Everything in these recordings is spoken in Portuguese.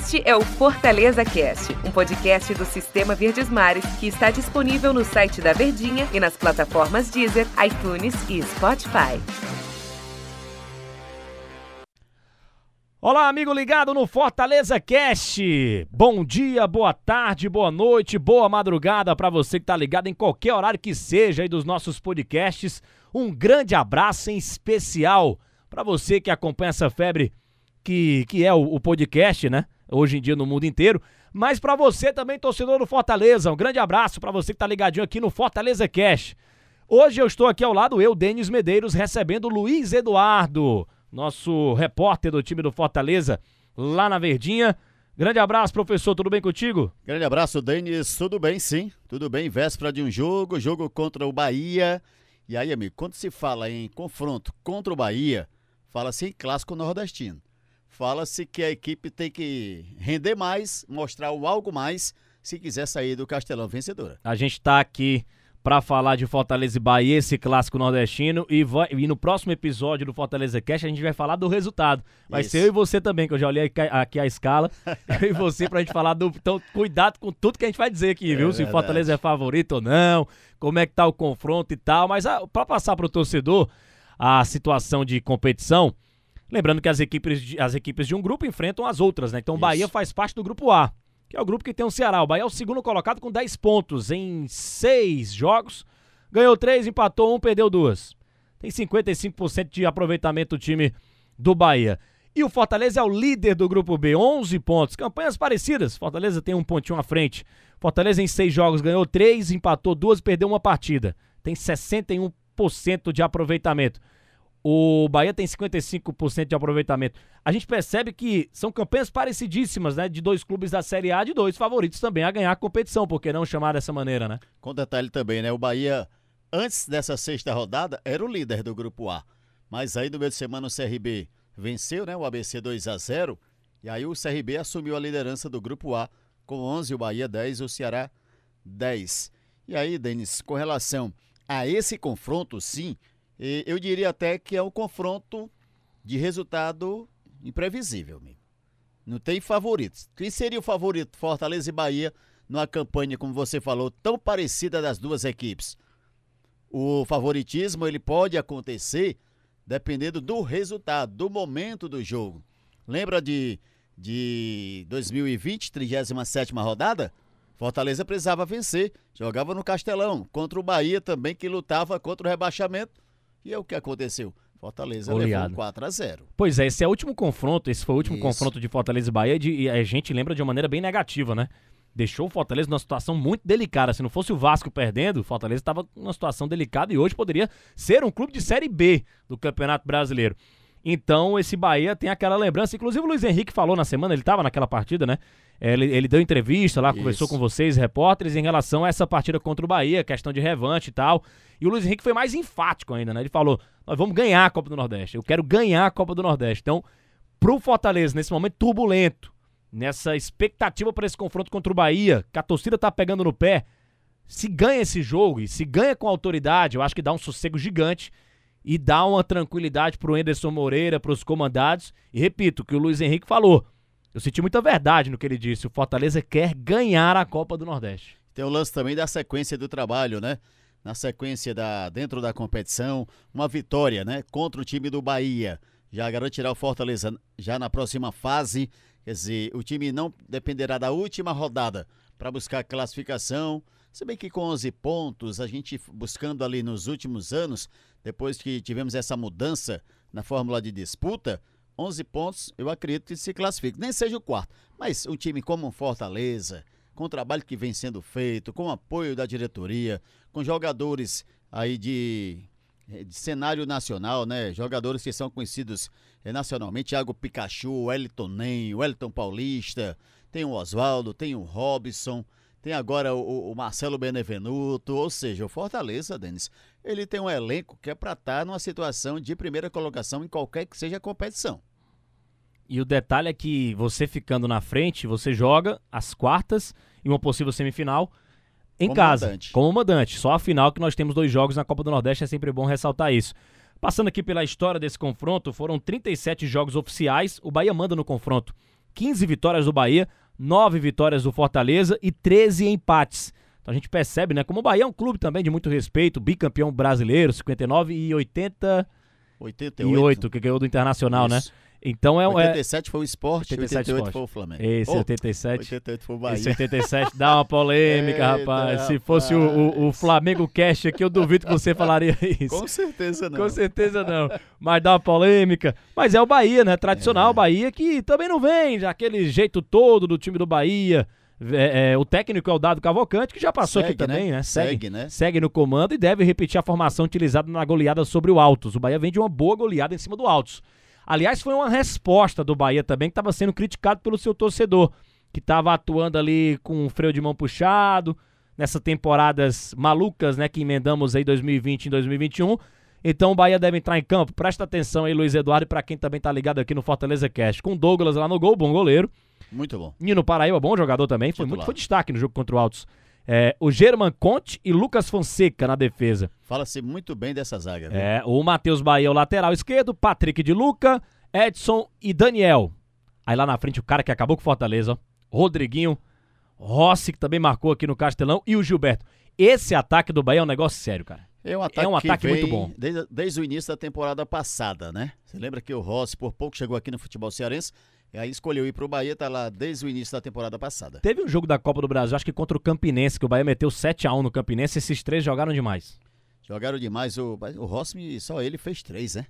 Este é o Fortaleza Cast, um podcast do Sistema Verdes Mares que está disponível no site da Verdinha e nas plataformas Deezer, iTunes e Spotify. Olá, amigo ligado no Fortaleza Cast. Bom dia, boa tarde, boa noite, boa madrugada para você que tá ligado em qualquer horário que seja aí dos nossos podcasts. Um grande abraço em especial para você que acompanha essa febre que, que é o, o podcast, né? Hoje em dia no mundo inteiro. Mas para você também, torcedor do Fortaleza, um grande abraço para você que tá ligadinho aqui no Fortaleza Cash. Hoje eu estou aqui ao lado, eu, Denis Medeiros, recebendo Luiz Eduardo, nosso repórter do time do Fortaleza, lá na Verdinha. Grande abraço, professor, tudo bem contigo? Grande abraço, Denis, tudo bem sim, tudo bem, véspera de um jogo, jogo contra o Bahia. E aí, amigo, quando se fala em confronto contra o Bahia, fala-se em clássico nordestino fala-se que a equipe tem que render mais, mostrar o algo mais, se quiser sair do Castelão vencedora. A gente está aqui para falar de Fortaleza e Bahia, esse clássico nordestino, e, vai, e, no próximo episódio do Fortaleza Cash a gente vai falar do resultado. Vai Isso. ser eu e você também, que eu já olhei aqui, aqui a escala, eu e você pra gente falar do... Então, cuidado com tudo que a gente vai dizer aqui, é viu? Se Fortaleza é favorito ou não, como é que tá o confronto e tal, mas ah, para passar pro torcedor a situação de competição, Lembrando que as equipes, as equipes de um grupo enfrentam as outras, né? Então o Bahia faz parte do grupo A, que é o grupo que tem o Ceará. O Bahia é o segundo colocado com 10 pontos em 6 jogos. Ganhou 3, empatou 1, perdeu 2. Tem 55% de aproveitamento o time do Bahia. E o Fortaleza é o líder do grupo B, 11 pontos. Campanhas parecidas. Fortaleza tem um pontinho à frente. Fortaleza em 6 jogos ganhou 3, empatou 2, perdeu uma partida. Tem 61% de aproveitamento. O Bahia tem 55% de aproveitamento. A gente percebe que são campanhas parecidíssimas, né? De dois clubes da Série A, de dois favoritos também a ganhar a competição, por que não chamar dessa maneira, né? Com detalhe também, né? O Bahia, antes dessa sexta rodada, era o líder do grupo A. Mas aí no meio de semana o CRB venceu, né? O ABC 2 a 0 E aí o CRB assumiu a liderança do grupo A com 11, o Bahia 10, o Ceará 10. E aí, Denis, com relação a esse confronto, sim, eu diria até que é um confronto de resultado imprevisível. Amigo. Não tem favoritos. Quem seria o favorito? Fortaleza e Bahia, numa campanha, como você falou, tão parecida das duas equipes. O favoritismo ele pode acontecer dependendo do resultado, do momento do jogo. Lembra de, de 2020, 37 rodada? Fortaleza precisava vencer, jogava no Castelão, contra o Bahia também, que lutava contra o rebaixamento e é o que aconteceu. Fortaleza Oleado. levou 4 a 0 Pois é, esse é o último confronto, esse foi o último Isso. confronto de Fortaleza e Bahia, de, e a gente lembra de uma maneira bem negativa, né? Deixou o Fortaleza numa situação muito delicada. Se não fosse o Vasco perdendo, o Fortaleza estava numa situação delicada e hoje poderia ser um clube de Série B do Campeonato Brasileiro. Então, esse Bahia tem aquela lembrança. Inclusive, o Luiz Henrique falou na semana, ele estava naquela partida, né? Ele, ele deu entrevista lá, Isso. conversou com vocês, repórteres, em relação a essa partida contra o Bahia, questão de revanche e tal. E o Luiz Henrique foi mais enfático ainda, né? Ele falou: nós vamos ganhar a Copa do Nordeste. Eu quero ganhar a Copa do Nordeste. Então, pro Fortaleza, nesse momento turbulento, nessa expectativa para esse confronto contra o Bahia, que a torcida tá pegando no pé, se ganha esse jogo e se ganha com autoridade, eu acho que dá um sossego gigante e dá uma tranquilidade pro Anderson Moreira, pros comandados. E repito, o que o Luiz Henrique falou. Eu senti muita verdade no que ele disse. O Fortaleza quer ganhar a Copa do Nordeste. Tem o lance também da sequência do trabalho, né? Na sequência da dentro da competição, uma vitória, né, contra o time do Bahia. Já garantirá o Fortaleza já na próxima fase. Quer dizer, o time não dependerá da última rodada para buscar classificação. Se bem que com 11 pontos, a gente buscando ali nos últimos anos, depois que tivemos essa mudança na fórmula de disputa, 11 pontos, eu acredito que se classifique. Nem seja o quarto, mas um time como o Fortaleza, com o trabalho que vem sendo feito, com o apoio da diretoria, com jogadores aí de, eh, de cenário nacional, né? Jogadores que são conhecidos eh, nacionalmente, Thiago Pikachu, Wellington Nem, Wellington Paulista, tem o Oswaldo, tem o Robson, tem agora o, o, Marcelo Benevenuto, ou seja, o Fortaleza, Denis, ele tem um elenco que é para estar tá numa situação de primeira colocação em qualquer que seja a competição. E o detalhe é que você ficando na frente, você joga as quartas e uma possível semifinal em como casa, mandante. como mandante. Só a final que nós temos dois jogos na Copa do Nordeste, é sempre bom ressaltar isso. Passando aqui pela história desse confronto, foram 37 jogos oficiais, o Bahia manda no confronto. 15 vitórias do Bahia, 9 vitórias do Fortaleza e 13 empates. Então a gente percebe, né, como o Bahia é um clube também de muito respeito, bicampeão brasileiro, 59 e 80 88, que ganhou do Internacional, né? Isso. né? Então é 87 é... foi o esporte, 87 88 foi o Flamengo. Esse, oh, 87. 88 foi o Bahia. Esse 87 dá uma polêmica, Eita, rapaz. Se fosse o, o, o, Flamengo Cash aqui, eu duvido que você falaria isso. Com certeza não. Com certeza não. Mas dá uma polêmica. Mas é o Bahia, né? Tradicional é. Bahia, que também não vem aquele jeito todo do time do Bahia. É, é, o técnico é o Dado Cavalcante, que já passou segue, aqui também, né? né? Segue, segue, né? Segue no comando e deve repetir a formação utilizada na goleada sobre o Altos. O Bahia vem de uma boa goleada em cima do Altos. Aliás, foi uma resposta do Bahia também, que estava sendo criticado pelo seu torcedor, que estava atuando ali com o freio de mão puxado, nessas temporadas malucas, né, que emendamos aí 2020 e 2021. Então o Bahia deve entrar em campo. Presta atenção aí, Luiz Eduardo, para quem também tá ligado aqui no Fortaleza Cast, com Douglas lá no gol, bom goleiro. Muito bom. Nino Paraíba, bom jogador também, foi muito foi destaque no jogo contra o Altos. É, o German Conte e Lucas Fonseca na defesa. Fala-se muito bem dessa zaga. Viu? É, o Matheus Bahia, o lateral esquerdo, Patrick de Luca, Edson e Daniel. Aí lá na frente o cara que acabou com Fortaleza, ó, Rodriguinho, Rossi, que também marcou aqui no Castelão, e o Gilberto. Esse ataque do Bahia é um negócio sério, cara. É um ataque, é um ataque muito bom. Desde, desde, o início da temporada passada, né? Você lembra que o Rossi por pouco chegou aqui no futebol cearense? E aí escolheu ir pro Bahia, tá lá desde o início da temporada passada. Teve um jogo da Copa do Brasil, acho que contra o Campinense, que o Bahia meteu 7 a 1 no Campinense, esses três jogaram demais. Jogaram demais, o, o Rossi só ele fez três, né?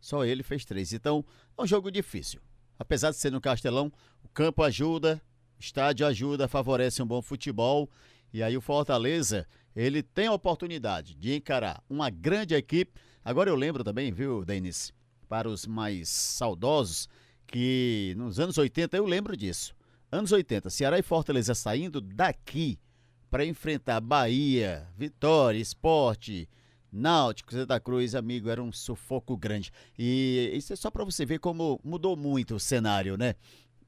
Só ele fez três. Então, é um jogo difícil. Apesar de ser no Castelão, o campo ajuda, o estádio ajuda, favorece um bom futebol. E aí o Fortaleza, ele tem a oportunidade de encarar uma grande equipe. Agora eu lembro também, viu, Denis, para os mais saudosos, que nos anos 80, eu lembro disso. Anos 80, Ceará e Fortaleza saindo daqui para enfrentar Bahia, Vitória, Esporte, Náutico, Santa Cruz, amigo, era um sufoco grande. E isso é só para você ver como mudou muito o cenário, né?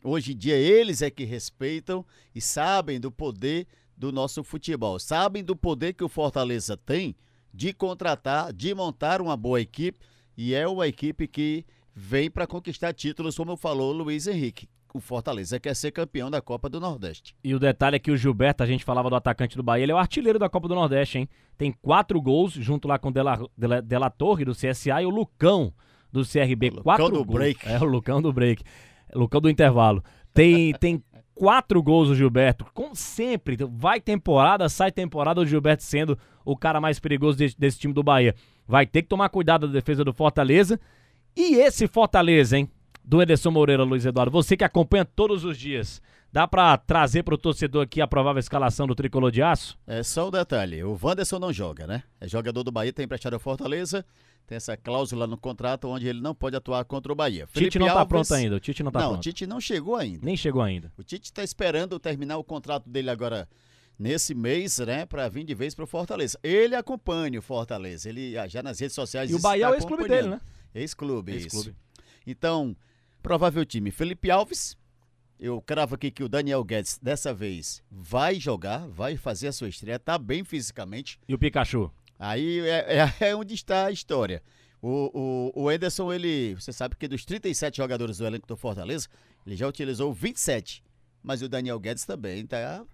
Hoje em dia eles é que respeitam e sabem do poder do nosso futebol, sabem do poder que o Fortaleza tem de contratar, de montar uma boa equipe e é uma equipe que vem para conquistar títulos, como falou Luiz Henrique. O Fortaleza quer ser campeão da Copa do Nordeste. E o detalhe é que o Gilberto, a gente falava do atacante do Bahia, ele é o artilheiro da Copa do Nordeste, hein? Tem quatro gols, junto lá com o Dela, Dela, Dela Torre, do CSA, e o Lucão, do CRB. O Lucão quatro do gols. break. É, o Lucão do break. Lucão do intervalo. Tem, tem quatro gols o Gilberto. Como sempre, vai temporada, sai temporada, o Gilberto sendo o cara mais perigoso desse, desse time do Bahia. Vai ter que tomar cuidado da defesa do Fortaleza e esse Fortaleza, hein? Do Ederson Moreira, Luiz Eduardo. Você que acompanha todos os dias. Dá para trazer para o torcedor aqui a provável escalação do tricolor de aço? É só o um detalhe: o Wanderson não joga, né? É jogador do Bahia, tem emprestado ao Fortaleza, tem essa cláusula no contrato onde ele não pode atuar contra o Bahia. Tite Felipe não está pronto ainda, o Tite não está pronto. Não, o Tite não chegou ainda. Nem chegou ainda. O Tite está esperando terminar o contrato dele agora nesse mês, né, para vir de vez para o Fortaleza. Ele acompanha o Fortaleza, ele já nas redes sociais E o Bahia é o ex-clube dele, né? Ex-clube, ex-clube. Então, provável time: Felipe Alves. Eu cravo aqui que o Daniel Guedes, dessa vez, vai jogar, vai fazer a sua estreia, tá bem fisicamente. E o Pikachu? Aí é, é, é onde está a história. O, o, o Ederson, ele. Você sabe que dos 37 jogadores do elenco do Fortaleza, ele já utilizou 27. Mas o Daniel Guedes também tá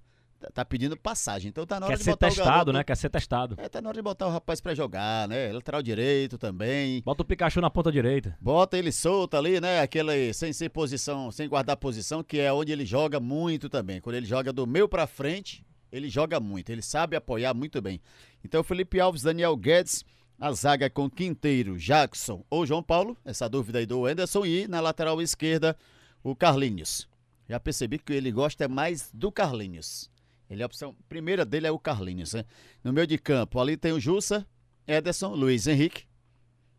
Tá, pedindo passagem. Então tá na hora Quer de botar testado, o garoto, né? Quer ser testado. É, tá na hora de botar o rapaz para jogar, né? Lateral direito também. Bota o Pikachu na ponta direita. Bota ele solto ali, né? Aquele sem ser posição, sem guardar posição, que é onde ele joga muito também. Quando ele joga do meio para frente, ele joga muito, ele sabe apoiar muito bem. Então Felipe Alves, Daniel Guedes, a zaga com Quinteiro, Jackson ou João Paulo, essa dúvida aí do Anderson e na lateral esquerda o Carlinhos. Já percebi que ele gosta mais do Carlinhos. Ele é a opção primeira dele é o Carlinhos, né? No meio de campo, ali tem o Jussa, Ederson, Luiz Henrique.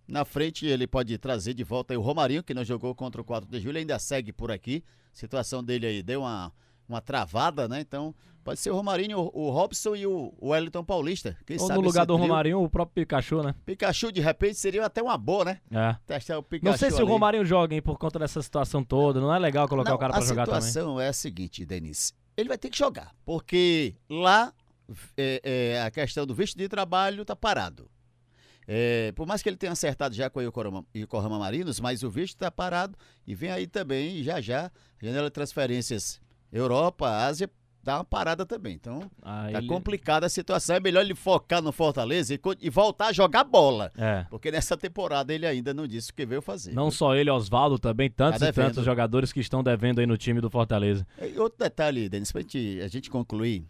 Na frente ele pode trazer de volta o Romarinho, que não jogou contra o 4 de julho, ainda segue por aqui. A situação dele aí deu uma, uma travada, né? Então, pode ser o Romarinho, o, Robson e o, Wellington Paulista. Quem Ou sabe no lugar do trio. Romarinho, o próprio Pikachu, né? Pikachu, de repente, seria até uma boa, né? É. Testar o Pikachu Não sei se ali. o Romarinho joga, hein, por conta dessa situação toda. Não é legal colocar não, o cara pra jogar também. A situação é a seguinte, Denise ele vai ter que jogar, porque lá é, é, a questão do visto de trabalho está parado. É, por mais que ele tenha acertado já com o Yokohama Marinos, mas o visto está parado e vem aí também, já já, janela de transferências Europa, Ásia, dá uma parada também. Então, aí tá complicada a situação. É melhor ele focar no Fortaleza e, e voltar a jogar bola. É. Porque nessa temporada ele ainda não disse o que veio fazer. Não só ele, Oswaldo também, tantos tá e tantos jogadores que estão devendo aí no time do Fortaleza. E outro detalhe, Denis, pra gente, a gente concluir,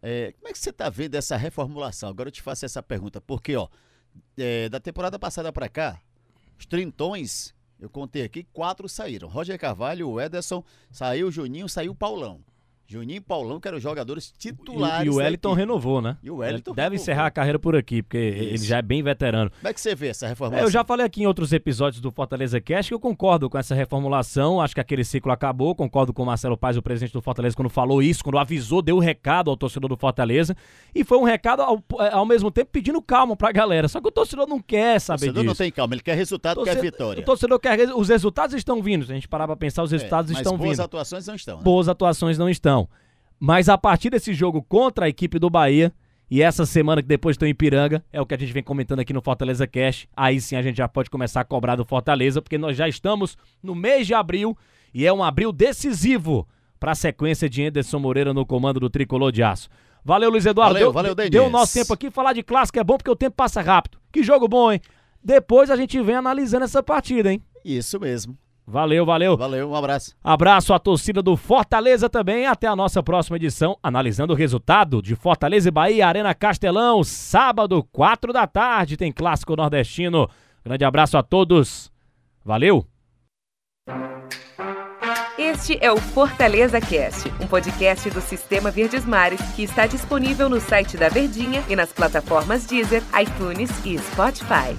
é, como é que você tá vendo essa reformulação? Agora eu te faço essa pergunta, porque, ó, é, da temporada passada para cá, os trintões, eu contei aqui, quatro saíram. Roger Carvalho, o Ederson, saiu o Juninho, saiu o Paulão. Juninho e Paulão, que eram jogadores titulares. E, e o Wellington renovou, né? E o Wellington Deve renovou. encerrar a carreira por aqui, porque Isso. ele já é bem veterano. Como é que você vê essa reformulação? É, eu já falei aqui em outros episódios do Fortaleza Cast que eu concordo com essa reformulação. Acho que aquele ciclo acabou. Concordo com o Marcelo Paz, o presidente do Fortaleza, quando falou isso, quando avisou, deu o um recado ao torcedor do Fortaleza. E foi um recado ao, é, ao mesmo tempo pedindo calma pra galera. Só que o torcedor não quer saber disso. O torcedor disso. não tem calma, ele quer resultado, torcedor, quer vitória. O torcedor quer. Os resultados estão vindo. Se a gente parar pra pensar, os é, resultados é, estão boas vindo. Boas atuações não estão. Né? Boas atuações não estão. Mas a partir desse jogo contra a equipe do Bahia, e essa semana que depois estão em Piranga, é o que a gente vem comentando aqui no Fortaleza Cash. Aí sim a gente já pode começar a cobrar do Fortaleza, porque nós já estamos no mês de abril e é um abril decisivo para a sequência de Anderson Moreira no comando do Tricolor de Aço. Valeu, Luiz Eduardo. Valeu, deu, valeu, Denis. Deu o nosso tempo aqui. Falar de clássico é bom porque o tempo passa rápido. Que jogo bom, hein? Depois a gente vem analisando essa partida, hein? Isso mesmo. Valeu, valeu. Valeu, um abraço. Abraço à torcida do Fortaleza também. Até a nossa próxima edição, analisando o resultado de Fortaleza e Bahia, Arena Castelão, sábado, quatro da tarde, tem clássico nordestino. Grande abraço a todos. Valeu. Este é o Fortaleza Cast, um podcast do Sistema Verdes Mares que está disponível no site da Verdinha e nas plataformas Deezer, iTunes e Spotify.